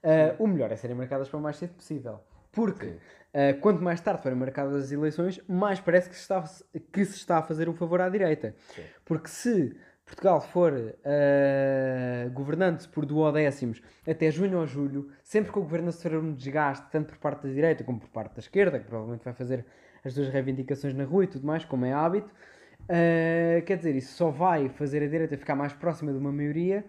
Ah, o melhor é serem marcadas para o mais cedo possível. Porque ah, quanto mais tarde forem marcadas as eleições, mais parece que se está, que se está a fazer um favor à direita. Sim. Porque se Portugal for ah, governando-se por duodécimos até junho ou julho, sempre que o governo sofrer um desgaste, tanto por parte da direita como por parte da esquerda, que provavelmente vai fazer as suas reivindicações na rua e tudo mais, como é hábito, ah, quer dizer, isso só vai fazer a direita ficar mais próxima de uma maioria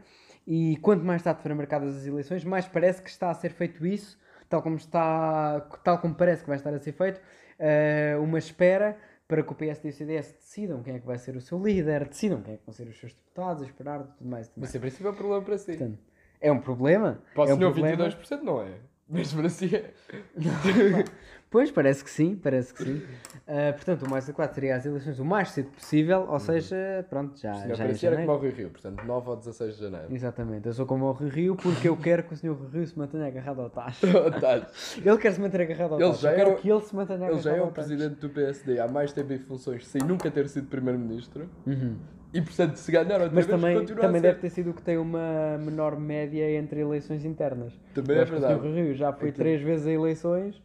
e quanto mais tarde forem marcadas as eleições, mais parece que está a ser feito isso, tal como, está, tal como parece que vai estar a ser feito, ah, uma espera para que o PSD e o CDS decidam quem é que vai ser o seu líder, decidam quem é que vão ser os seus deputados, esperar tudo mais. Tudo mais. Mas em princípio é um problema para si. Portanto, é um problema. Para o é um senhor problema. 22% não é. Mas merecia. Pois, parece que sim, parece que sim. Ah, portanto, o mais adequado seria as eleições o mais cedo possível, ou seja, pronto, já, Senhor já parecia era como janeiro. ao Rio Rio, portanto 9 ou 16 de janeiro. Exatamente, eu sou como o Rui Rio porque eu quero que o senhor Rio se mantenha agarrado ao tacho. Ele quer se manter agarrado ao Ele tacho, já eu é quero o- que ele se mantenha Ele agarrado já é ao o tacho. presidente do PSD há mais tempo em funções sem nunca ter sido primeiro-ministro Uhum. E portanto se ganhar outra Mas vez também, também a ser. deve ter sido o que tem uma menor média entre eleições internas. Também é que o verdade. Sr. Rio já foi Aquilo- três vezes a eleições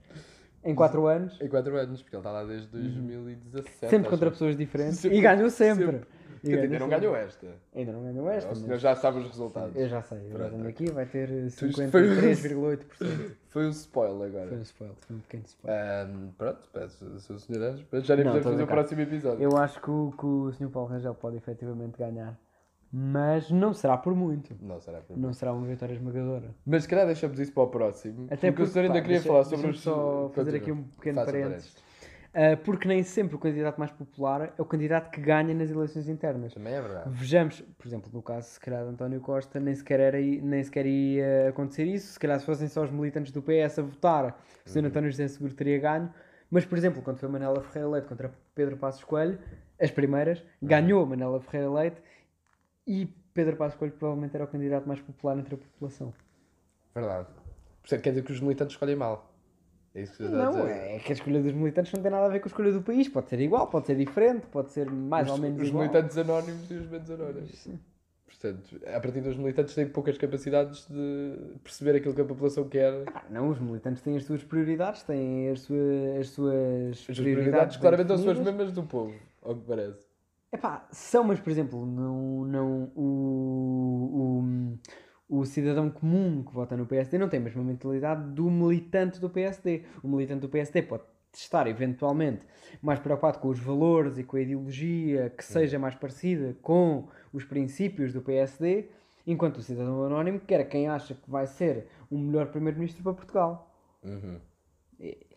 em quatro anos, Em 4 anos, porque ele está lá desde 2017. Uhum. sempre contra pessoas diferentes Sempre- e ganhou sempre. sempre. E Que ganhou ainda não ganhou esta. Ainda não ganhou esta. o mas- já sabe os resultados. Eu já sei, eu aqui, vai ter eh, Tu- 53,8%. Foi um spoiler agora. Foi um spoiler, foi um pequeno spoiler. Ahm, pronto, peço, Sr. Sr. Anjo, mas já nem podemos fazer o próximo episódio. Eu acho que o, que o Sr. Paulo Rangel pode efetivamente ganhar, mas não será por muito. Não será por Não será uma vitória esmagadora. Mas se calhar deixamos isso para o próximo. Até porque, o senhor ainda pá, queria deixa- falar sobre os. só fazer Continua. aqui um pequeno Faça parênteses. Ah, porque nem sempre o candidato mais popular é o candidato que ganha nas eleições internas. Também é verdade. Vejamos, por exemplo, no caso, se calhar de António Costa, nem sequer, era, nem sequer ia acontecer isso. Se calhar, se fossem só os militantes do PS a votar, o Sr. António José Seguro teria ganho. Mas, por exemplo, quando foi Manela Ferreira Leite contra Pedro Passos Coelho, as primeiras, ganhou Manela Ferreira Leite e Pedro Passos Coelho provavelmente era o candidato mais popular entre a população. Verdade. Portanto, quer dizer que os militantes escolhem mal. É isso que a Não, dizer. é que a escolha dos militantes não tem nada a ver com a escolha do país. Pode ser igual, pode ser diferente, pode ser mais os, ou menos os igual. militantes anónimos e os menos anónimos. Portanto, a partir dos militantes têm poucas capacidades de perceber aquilo que a população quer. Ah, não, os militantes têm as suas prioridades, têm as suas, as suas As prioridades bem claramente são as suas definidas. mesmas do povo, ao que parece. Epá, são, mas por exemplo, não, não, o, o, o cidadão comum que vota no PSD não tem a mesma mentalidade do militante do PSD. O militante do PSD pode estar eventualmente mais preocupado com os valores e com a ideologia que seja mais parecida com os princípios do PSD, enquanto o cidadão anónimo quer quem acha que vai ser o melhor primeiro-ministro para Portugal. Uhum.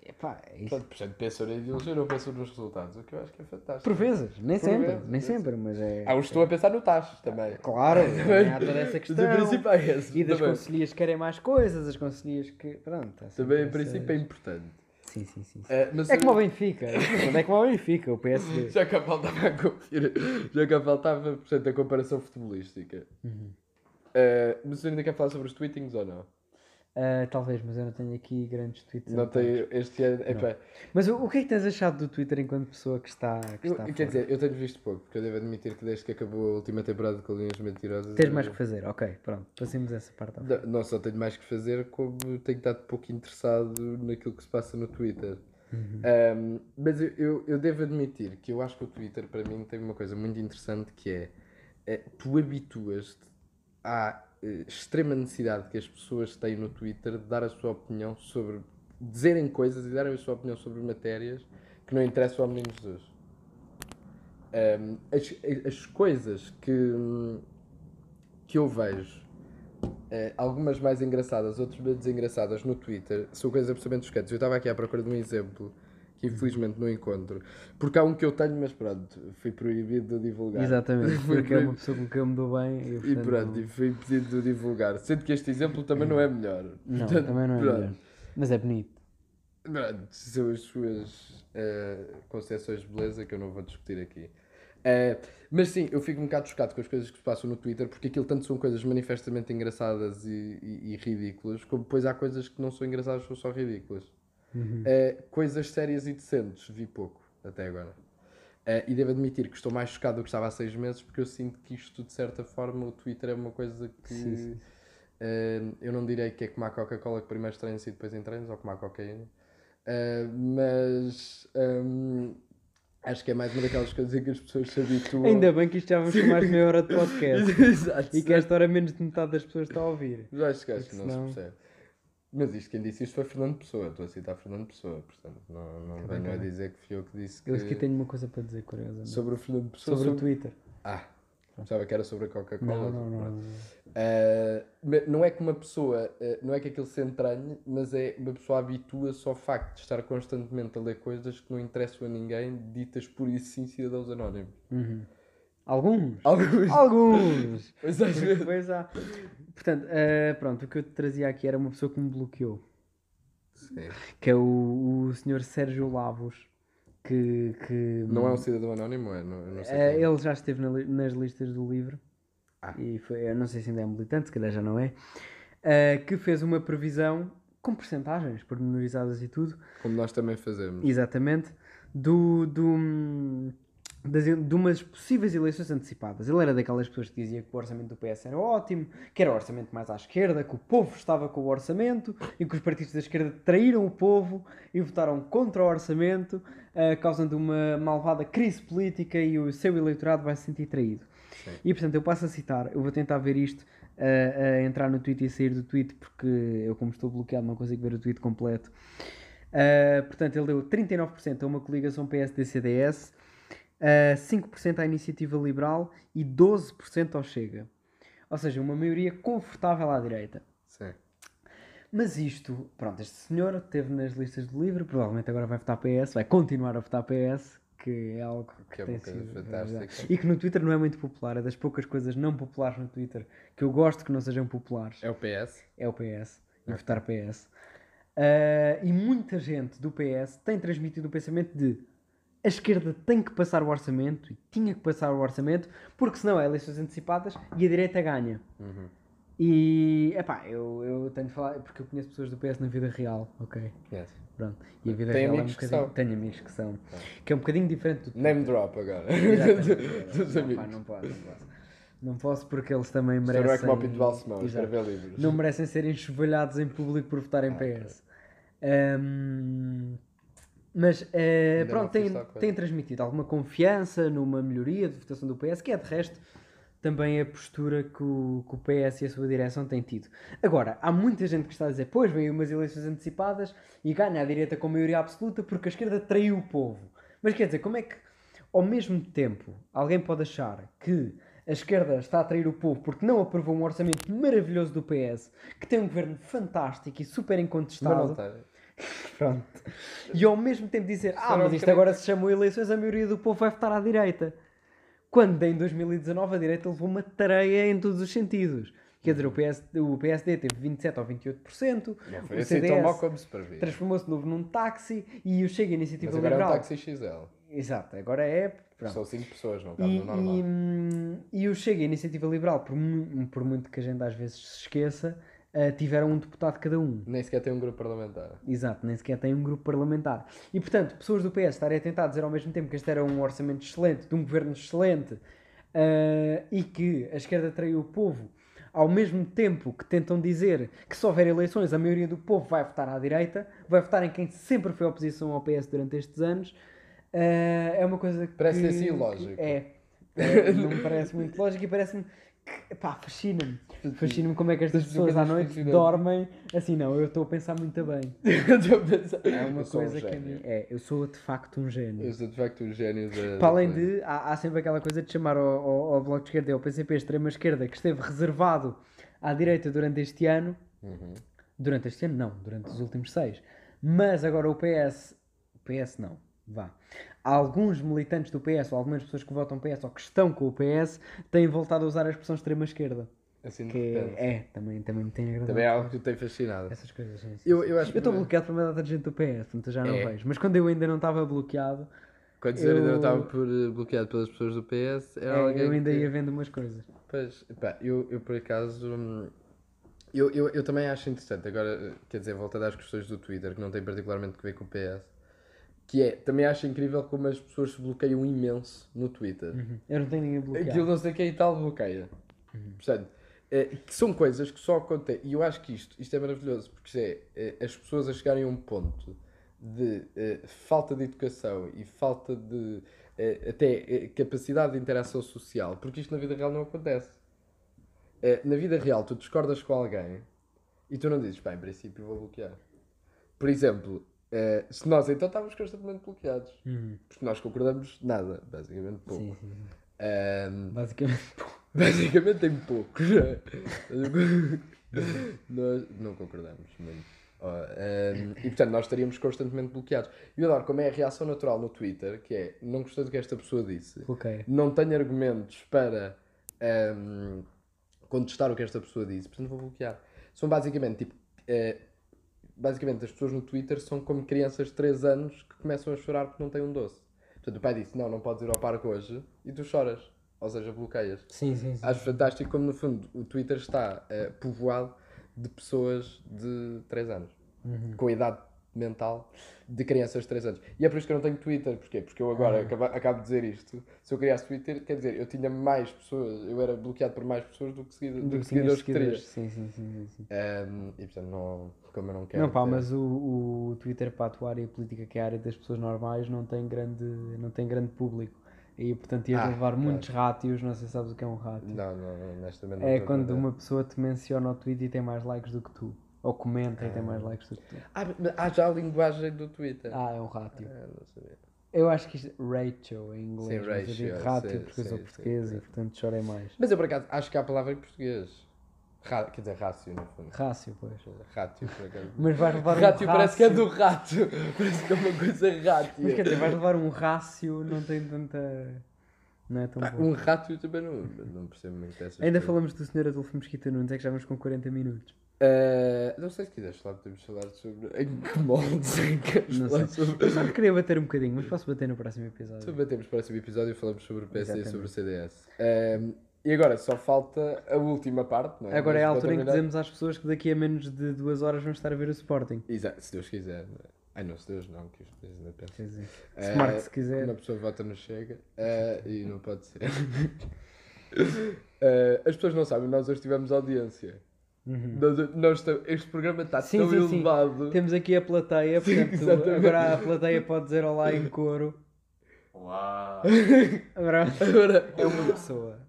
Epá, é isso. Portanto, portanto, na ideologia, não pensam nos resultados, o que eu acho que é fantástico. Por vezes, nem Por sempre, vezes, nem sempre, mas é. Ah, eu estou a pensar no tacho também. Claro, também há toda essa questão. Princípio é esse. E das também. conselheiras que querem mais coisas, as conselheiras que. Pronto. há sempre Também, em princípio, é importante. Sim, sim, sim. sim. Eh, mas É como o eu- Benfica. É como o Benfica, o PSD. Já cá faltava a conferir, já cá faltava, portanto, a comparação futebolística. Uhum. Eh, mas ainda quer falar sobre os tweetings ou não? Ah, talvez, mas eu não tenho aqui grandes tweets. Não tem este ano. epá, Mas o, o que é que tens achado do Twitter enquanto pessoa que está. Que eu- está quer fora? dizer, eu tenho visto pouco, porque eu devo admitir que desde que acabou a última temporada de Colinhas Mentirosas. Tens eu- mais que fazer, ok, pronto. Passemos essa parte. Não, não só tenho mais que fazer, como tenho estado pouco interessado naquilo que se passa no Twitter. Uhum. Um, mas eu, eu, eu devo admitir que eu acho que o Twitter para mim tem uma coisa muito interessante que é, é tu habituas-te à eh, extrema necessidade que as pessoas têm no Twitter de dar a sua opinião sobre dizerem coisas e darem a sua opinião sobre matérias que não interessam ao menino Jesus. Um, as, as coisas que, que eu vejo eh, algumas mais engraçadas, outras menos engraçadas no Twitter, são coisas absolutamente chocantes. Eu estava aqui à procura de um exemplo que infelizmente não encontro, porque há um que eu tenho, mas pronto, fui proibido de divulgar. Exatamente, porque é uma pessoa com quem eu me dou bem. E, E portanto, pronto, e fui impedido de divulgar. Sendo que este exemplo também não é melhor. Não, Portanto, também não é pronto. melhor. Mas é bonito. Pronto, são as suas eh, concepções de beleza que eu não vou discutir aqui. Eh, mas sim, eu fico um bocado chocado com as coisas que se passam no Twitter, porque aquilo tanto são coisas manifestamente engraçadas e, e- e ridículas, como depois há coisas que não são engraçadas, são só ridículas. Eh, coisas sérias e decentes, vi pouco até agora. Eh, e devo admitir que estou mais chocado do que estava há seis meses, porque eu sinto que isto, de certa forma, o Twitter é uma coisa que. Sim, sim. eh, eu não direi que é como a Coca-Cola que primeiro estranha-se e depois entranha, ou como a cocaína. Mas hum, acho que é mais uma daquelas coisas em que as pessoas se habituam. Ainda bem que isto já vamos com mais de meia hora de podcast. Exato. e que esta hora menos de metade das pessoas está a ouvir. Mas acho que, acho que não Senão- se percebe. Mas isto, quem disse isto foi Fernando Pessoa. Estou a citar Fernando Pessoa, portanto, não, não venho tá a bem. dizer que fui eu que disse que. Eu aqui tenho uma coisa para dizer, curiosamente. Sobre o Fernando Pessoa. Sobre o Twitter. Ah, pensava que era sobre a Coca-Cola. Não, não, não. Não. Mas não é que uma pessoa, ah, não é que aquilo se entranhe, mas é uma pessoa habitua-se ao facto de estar constantemente a ler coisas que não interessam a ninguém, ditas por isso sim cidadãos anónimos. Uhum. Alguns. Alguns. Alguns. Pois às vezes. Depois há. Portanto, eh, pronto, o que eu te trazia aqui era uma pessoa que me bloqueou. Sim. que é o, o senhor Sérgio Lavos, que, que Não é um cidadão anónimo, é? Não, não sei é. ele já esteve na nas listas do livro Ah. e foi, eu não sei se ainda é militante, se calhar já não é, eh, que fez uma previsão com percentagens pormenorizadas e tudo, Como nós também fazemos. exatamente, do, do, das, de umas possíveis eleições antecipadas. Ele era daquelas pessoas que dizia que o orçamento do PS era ótimo, que era o orçamento mais à esquerda, que o povo estava com o orçamento e que os partidos da esquerda traíram o povo e votaram contra o orçamento, eh, causando uma malvada crise política e o seu eleitorado vai se sentir traído. Sim. E portanto, eu passo a citar, eu vou tentar ver isto, eh, a entrar no tweet e sair do tweet, porque eu, como estou bloqueado, não consigo ver o tweet completo. Uh, portanto, ele deu 39% a uma coligação PSD-CDS, uh, 5% à Iniciativa Liberal e 12% ao Chega. Ou seja, uma maioria confortável à direita. Sim. Mas isto, pronto, este senhor esteve nas listas do livro, provavelmente agora vai votar PS, vai continuar a votar PS, que é algo que, Que é tem sido fantástica. verdade. E que no Twitter não é muito popular, é das poucas coisas não populares no Twitter que eu gosto que não sejam populares É o PS? é o PS e votar PS. Ah, e muita gente do PS tem transmitido o pensamento de a esquerda tem que passar o orçamento e tinha que passar o orçamento porque senão é eleições antecipadas e a direita ganha. Uhum. E epá, eu, eu tenho de falar porque eu conheço pessoas do PS na vida real, ok? Conhece. Pronto. E a vida Tem real amigos é um que bocadinho. são. Tenho amigos que são. Que é um bocadinho diferente do Name drop agora. Dos Não, amigos. pá, não posso, não posso. Não posso porque eles também Isto merecem. não é como o Pinto Balsemão, escrever livros. não merecem ser enxovalhados em público por votar em PS. Ahm, mas eh, pronto, coisa. têm transmitido alguma confiança numa melhoria de votação do PS, que é de resto também a postura que o, que o PS e a sua direção têm tido. Agora, há muita gente que está a dizer, pois vem umas eleições antecipadas e ganha a direita com maioria absoluta porque a esquerda traiu o povo. Mas quer dizer, como é que ao mesmo tempo alguém pode achar que a esquerda está a trair o povo porque não aprovou um orçamento maravilhoso do PS, que tem um governo fantástico e super incontestável, tem. Pronto. E ao mesmo tempo dizer, ah, mas isto agora se chamam eleições, a maioria do povo vai votar à direita. Quando em 2019 a direita levou uma tareia em todos os sentidos. Quer dizer, o, PS, o PSD teve 27 ou 28%, Não foi o assim tão mau CDS como se previa. transformou-se de novo num táxi e o Chega a Iniciativa Mas agora é um Liberal. táxi XL. Exato, agora é. Pronto. São 5 pessoas, não cabe E, no normal. e, hum, e o Chega a Iniciativa Liberal, por, por muito que a gente às vezes se esqueça, ah, tiveram um deputado cada um. Nem sequer tem um grupo parlamentar. Exato, nem sequer tem um grupo parlamentar. E portanto, pessoas do PS estarem a tentar dizer ao mesmo tempo que este era um orçamento excelente, de um governo excelente, ah, e que a esquerda traiu o povo, ao mesmo tempo que tentam dizer que se houver eleições, a maioria do povo vai votar à direita, vai votar em quem sempre foi oposição ao PS durante estes anos, ah, é uma coisa que. Parece assim ilógico. que É. É, não me parece muito lógico e parece-me. Pá, fascina-me. Fascina-me como é que estas pessoas à noite dormem assim, não, eu estou a pensar muito bem. Estou a pensar. É uma sou um coisa que a mim. É, eu sou de facto um gênio. Eu sou de facto um gênio da. Para além de, há, há sempre aquela coisa de chamar ao, ao, ao Bloco de Esquerda e ao PCP extrema-esquerda que esteve reservado à direita durante este ano. Uhum. Durante este ano, não, durante os últimos seis. Mas agora o PS. O PS não, vá. Alguns militantes do PS, ou algumas pessoas que votam PS ou que estão com o PS, têm voltado a usar a expressão extrema-esquerda. Assim de Que é, é, também, também me tem agradado. Também é algo que te tem fascinado. Essas coisas, sim, sim, Eu, eu Eu estou que bloqueado por uma data de gente do PS, portanto eu já não É. vejo. Mas quando eu ainda não estava bloqueado, quando eu ainda eu- não estava por, eh, bloqueado pelas pessoas do PS, era é, alguém eu ainda que... ia vendo umas coisas. Pois, pá, eu, eu por acaso. hum, Eu, eu, eu também acho interessante, agora, eh, quer dizer, voltando às questões do Twitter, que não tem particularmente a ver com o PS, que é, também acho incrível como as pessoas se bloqueiam imenso no Twitter. Eu não tenho ninguém bloqueado. Aquilo não sei quem e tal bloqueia. Portanto, eh, que são coisas que só acontecem. E eu acho que isto, isto é maravilhoso, porque isto é eh, as pessoas a chegarem a um ponto de eh, falta de educação e falta de eh, até eh, capacidade de interação social, porque isto na vida real não acontece. Eh, na vida real, tu discordas com alguém e tu não dizes, pá, em princípio vou bloquear. Por exemplo, eh, se nós então estávamos constantemente bloqueados, Uhum. porque nós concordamos nada, basicamente pouco. Sim, sim, sim. Ahm, Basicamente. basicamente tem poucos. nós não concordamos muito. Ó, ahm, e portanto nós estaríamos constantemente bloqueados. E eu adoro como é a reação natural no Twitter, que é não gostei do que esta pessoa disse, Bloqueia. não tenho argumentos para ahm, contestar o que esta pessoa disse, portanto vou bloquear. São basicamente tipo. eh, basicamente as pessoas no Twitter são como crianças de 3 anos que começam a chorar porque não têm um doce. Portanto, o pai disse: Não, não podes ir ao parque hoje e tu choras. Ou seja, bloqueias. Sim, sim, sim. Acho fantástico como, no fundo, o Twitter está eh, povoado de pessoas de 3 anos, Uhum. com a idade mental de crianças de 3 anos. E é por isso que eu não tenho Twitter. Porquê? Porque eu agora Ah. acaba- acabo de dizer isto. Se eu criasse Twitter, quer dizer, eu tinha mais pessoas, eu era bloqueado por mais pessoas do que, seguido, do que seguidores que teria. seguidores. Sim, sim, sim, sim. Um, e portanto, não, como eu não quero. Não, pá, ter- mas o, o Twitter para atuar e a política que é a área das pessoas normais não tem grande, não tem grande público. E portanto ias Ah, levar claro. muitos rátios, não sei se sabes o que é um rátio. Não, não, honestamente. não É estou a quando uma pessoa te menciona ao tweet e tem mais likes do que tu. Ou comenta e tem mais likes do que tu. Ah, mas há já a linguagem do Twitter. Ah, é um rátio. Ah, não sabia. Eu acho que isto é ratio em inglês, Sim, mas eu ratio, digo rátio sim, porque eu sou português sim, e portanto chorei mais. Mas eu por acaso acho que há a palavra em português. Ra- quer dizer, rácio no fundo. Rácio, pois. Rátio, por acaso. Mas vais levar um Rátio parece que é rácio- do rato. Parece que é uma coisa rátia. Mas quer dizer, vais levar um rácio, não tem tanta. Não é tão Ah, bom. um rato também não, não percebo muito dessas Ainda coisas. falamos do Sr. Adolfo Mesquita Nunes, é que já vamos com 40 minutos. Ah, não sei se quiseres falar, podemos falar sobre em que moldes é que Não sei. sobre. Eu só queria bater um bocadinho, mas posso bater no próximo episódio. Então batemos para o próximo episódio e falamos sobre o PSD e sobre o. CDS. Ahm, e agora só falta a última parte, não é? Agora é a Mas altura em que dizemos às pessoas que daqui a menos de duas horas vamos estar a ver o Sporting. Exato, se Deus quiser. não é? Ai não, se Deus não, que os países ainda pensam. Dizer, Eh, se quiser. Uma pessoa vota no Chega eh, e não pode ser. Eh, as pessoas não sabem, nós hoje tivemos audiência. Uhum. Nós, nós este programa está Sim, tão sim, sim. elevado. Temos aqui a plateia, Sim, portanto, exatamente. agora a plateia pode dizer olá em coro. Olá! Agora Agora, é uma pessoa.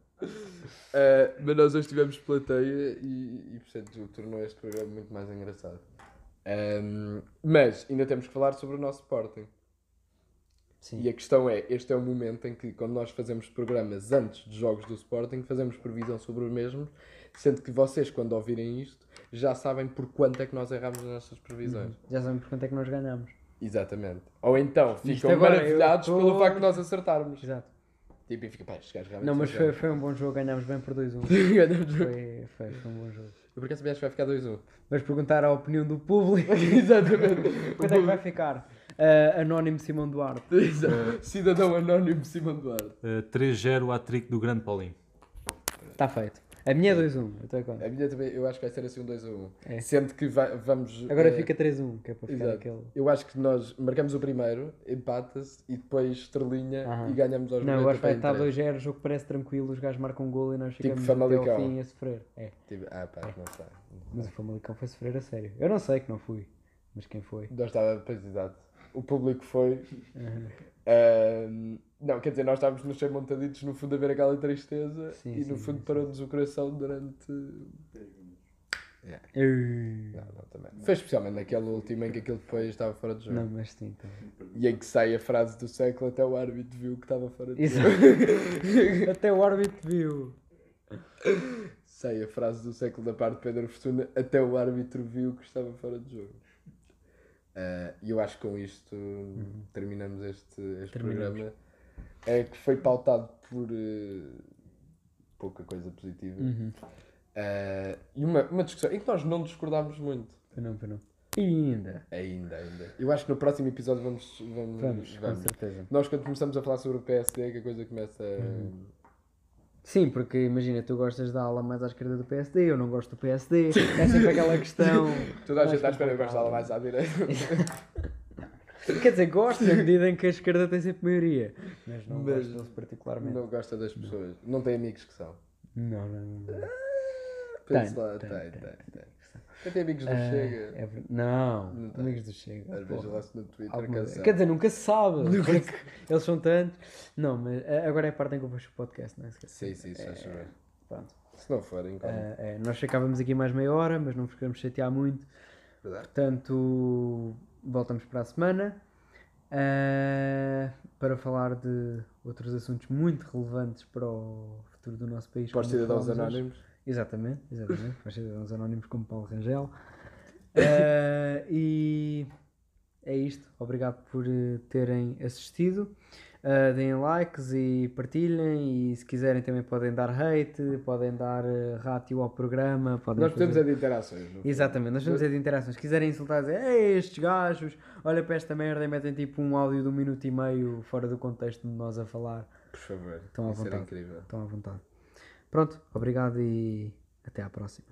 eh, mas nós hoje tivemos plateia e, e portanto tornou este programa muito mais engraçado. Ehm, mas ainda temos que falar sobre o nosso Sporting. Sim. E a questão é, este é o momento em que, quando nós fazemos programas antes de jogos do Sporting, fazemos previsão sobre os mesmos, sendo que vocês, quando ouvirem isto, já sabem por quanto é que nós erramos nas nossas previsões. Já sabemos por quanto é que nós ganhamos. Exatamente. Ou então, ficam agora, maravilhados tô- pelo facto de nós acertarmos. Exato. Tipo, e fica, pá, estes gajos realmente Não, mas foi, gajos." foi um bom jogo, ganhámos bem por 2-1. Ganhamos. Foi, foi, foi um bom jogo. Eu por acaso acho que vai ficar 2-1. Vamos perguntar a opinião do público. Exatamente. Quanto é que vai ficar? Ah, Anónimo Simão Duarte. Exato. Cidadão Anónimo Simão Duarte. Uh, 3-0 a trick do grande Paulinho. Está feito. A minha é 2-1. eu estou a conta. A minha também, eu acho que vai ser assim um 2-1. É. Sendo que vai- vamos. Agora eh, fica 3-1, que é para ficar Exato. aquele. Eu acho que nós marcamos o primeiro, empata-se e depois estrelinha Aham. e ganhamos aos Não, eu 90 acho que vai estar para 2-0, o jogo parece tranquilo, os gajos marcam um gol e nós Tipo ficamos até Famalicão. ao fim a sofrer. É. Tipo, ah pá, não sei. Mas o Famalicão foi sofrer a sério. Eu não sei que não fui, mas quem foi? Nós estava, pois exato. O público foi. Ahm, não, quer dizer, nós estávamos nos ser montaditos no fundo a ver aquela tristeza Sim, e no sim, fundo sim, parou-nos o coração durante. Uh, Não, não, também. Foi especialmente naquele último em que aquilo depois estava fora de jogo. Não, mas sim. Tá. E em que sai a frase do século até o árbitro viu que estava fora de Exato. jogo. Até o árbitro viu. Sai a frase do século da parte de Pedro Fortuna, até o árbitro viu que estava fora de jogo. Ah, E eu acho que com isto terminamos este, este Terminamos. programa. É que foi pautado por eh, pouca coisa positiva. Uhum. Ah, e uma, uma discussão em que nós não discordámos muito. Foi não, foi não. E ainda. Ainda, ainda. Eu acho que no próximo episódio vamos. Vamos, Vamos, com vamos. certeza. Nós quando começamos a falar sobre o PSD, que a coisa começa a. Uhum. Sim, porque imagina, tu gostas da ala mais à esquerda do PSD, eu não gosto do PSD, é sempre aquela questão. Toda a gente está à espera, eu gosto dela complicada. mais à direita. Quer dizer, gosto na medida em que a esquerda tem sempre maioria, mas não Mas gosto deles particularmente. Não gosta das pessoas. Não tem amigos que são. Não, não, não. Tem, lá, tem, tem, tem, tem, tem. tem. Eu tenho amigos do Ah, Chega. é ver- não, Não tem. amigos do Chega. Às vezes porra. no Twitter Alguma cansado. Quer dizer, nunca se sabe, porque eles são tantos. Não, mas ah, agora é a parte em que eu fecho o podcast, não é? Sim, sim, se faz chover. Pronto. Se não for, incómodo. Ah, é, nós ficávamos aqui mais meia hora, mas não vos queremos chatear muito. Verdade. Portanto, voltamos para a semana ah, para falar de outros assuntos muito relevantes para o futuro do nosso país. Para os como cidadãos falámos hoje. anónimos. Exatamente, exatamente. os cidadãos anónimos como Paulo Rangel. Ah, e é isto. Obrigado por eh, terem assistido. Uh, deem likes e partilhem. E se quiserem também podem dar hate, podem dar uh, ratio ao programa. Podem Nós fazer- temos é de interações. Exatamente, nós vamos ter de interações. Se quiserem insultar, dizer Ei, estes gajos, olha para esta merda e metem tipo um áudio de um minuto e meio fora do contexto de nós a falar. Por favor. Estão à vontade. incrível. Estão à vontade. Pronto, obrigado e até à próxima.